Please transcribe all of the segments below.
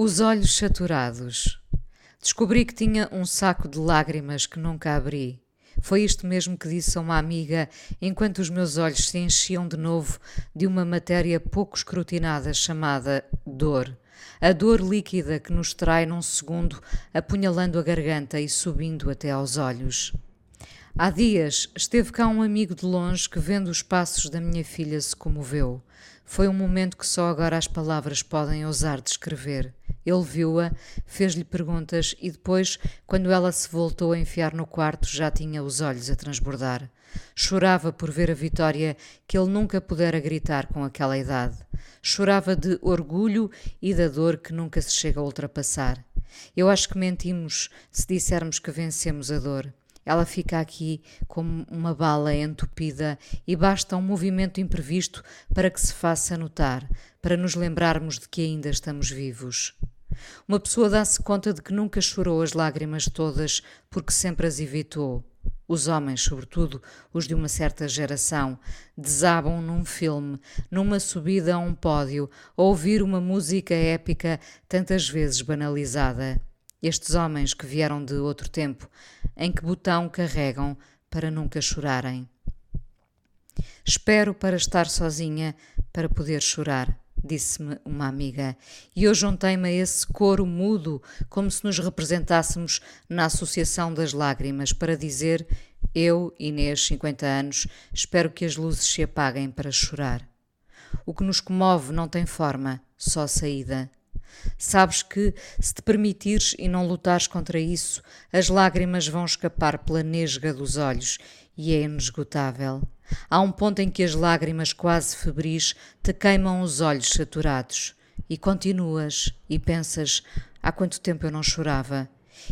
Os olhos saturados. Descobri que tinha um saco de lágrimas que nunca abri. Foi isto mesmo que disse a uma amiga enquanto os meus olhos se enchiam de novo de uma matéria pouco escrutinada chamada dor. A dor líquida que nos trai num segundo, apunhalando a garganta e subindo até aos olhos. Há dias esteve cá um amigo de longe que, vendo os passos da minha filha, se comoveu. Foi um momento que só agora as palavras podem ousar descrever. Ele viu-a, fez-lhe perguntas e depois, quando ela se voltou a enfiar no quarto, já tinha os olhos a transbordar. Chorava por ver a vitória que ele nunca pudera gritar com aquela idade. Chorava de orgulho e da dor que nunca se chega a ultrapassar. Eu acho que mentimos se dissermos que vencemos a dor. Ela fica aqui como uma bala entupida e basta um movimento imprevisto para que se faça notar, para nos lembrarmos de que ainda estamos vivos. Uma pessoa dá-se conta de que nunca chorou as lágrimas todas porque sempre as evitou. Os homens, sobretudo os de uma certa geração, desabam num filme, numa subida a um pódio, a ouvir uma música épica tantas vezes banalizada. Estes homens que vieram de outro tempo, em que botão carregam para nunca chorarem? Espero para estar sozinha para poder chorar disse-me uma amiga, e eu juntei-me a esse coro mudo, como se nos representássemos na Associação das Lágrimas, para dizer: Eu, Inês, 50 anos, espero que as luzes se apaguem para chorar. O que nos comove não tem forma, só saída. Sabes que, se te permitires e não lutares contra isso, as lágrimas vão escapar pela nesga dos olhos e é inesgotável. Há um ponto em que as lágrimas quase febris te queimam os olhos saturados. E continuas e pensas: há quanto tempo eu não chorava?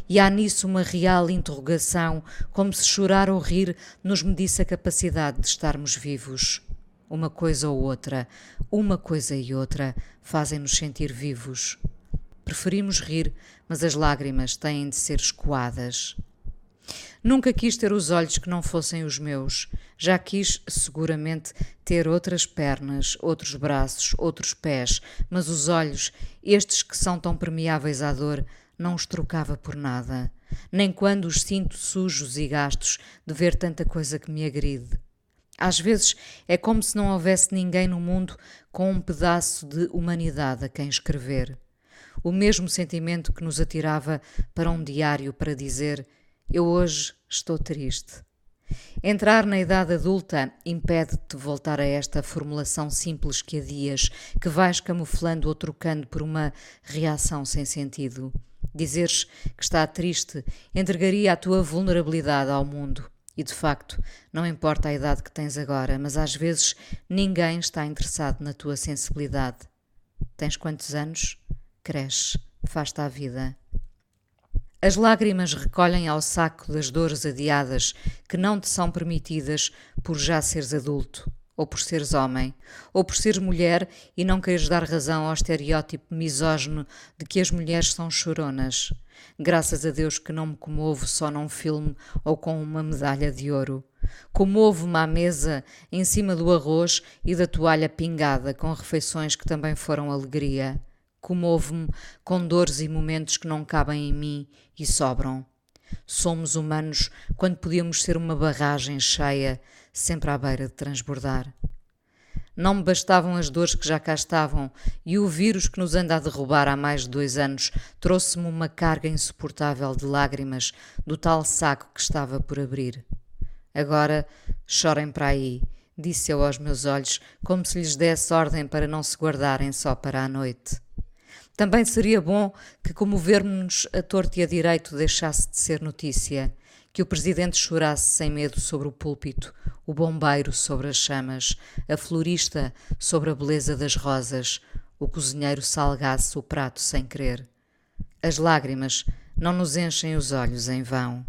E há nisso uma real interrogação, como se chorar ou rir nos medisse a capacidade de estarmos vivos. Uma coisa ou outra, uma coisa e outra, fazem-nos sentir vivos. Preferimos rir, mas as lágrimas têm de ser escoadas. Nunca quis ter os olhos que não fossem os meus. Já quis, seguramente, ter outras pernas, outros braços, outros pés, mas os olhos, estes que são tão permeáveis à dor, não os trocava por nada. Nem quando os sinto sujos e gastos de ver tanta coisa que me agride. Às vezes é como se não houvesse ninguém no mundo com um pedaço de humanidade a quem escrever. O mesmo sentimento que nos atirava para um diário para dizer eu hoje estou triste. Entrar na idade adulta impede-te voltar a esta formulação simples que adias, que vais camuflando ou trocando por uma reação sem sentido. Dizeres que está triste entregaria a tua vulnerabilidade ao mundo. E de facto, não importa a idade que tens agora, mas às vezes ninguém está interessado na tua sensibilidade. Tens quantos anos? Cresce, faz-te a vida. As lágrimas recolhem ao saco das dores adiadas que não te são permitidas por já seres adulto, ou por seres homem, ou por seres mulher e não queres dar razão ao estereótipo misógino de que as mulheres são choronas. Graças a Deus que não me comovo só num filme ou com uma medalha de ouro. Comovo-me à mesa, em cima do arroz e da toalha pingada, com refeições que também foram alegria comovo-me com dores e momentos que não cabem em mim e sobram. Somos humanos quando podíamos ser uma barragem cheia, sempre à beira de transbordar. Não me bastavam as dores que já cá estavam, e o vírus que nos anda a derrubar há mais de dois anos trouxe-me uma carga insuportável de lágrimas do tal saco que estava por abrir. Agora chorem para aí, disse eu aos meus olhos, como se lhes desse ordem para não se guardarem só para a noite. Também seria bom que comovermos a torto e a direito deixasse de ser notícia, que o presidente chorasse sem medo sobre o púlpito, o bombeiro sobre as chamas, a florista sobre a beleza das rosas, o cozinheiro salgasse o prato sem querer. As lágrimas não nos enchem os olhos em vão.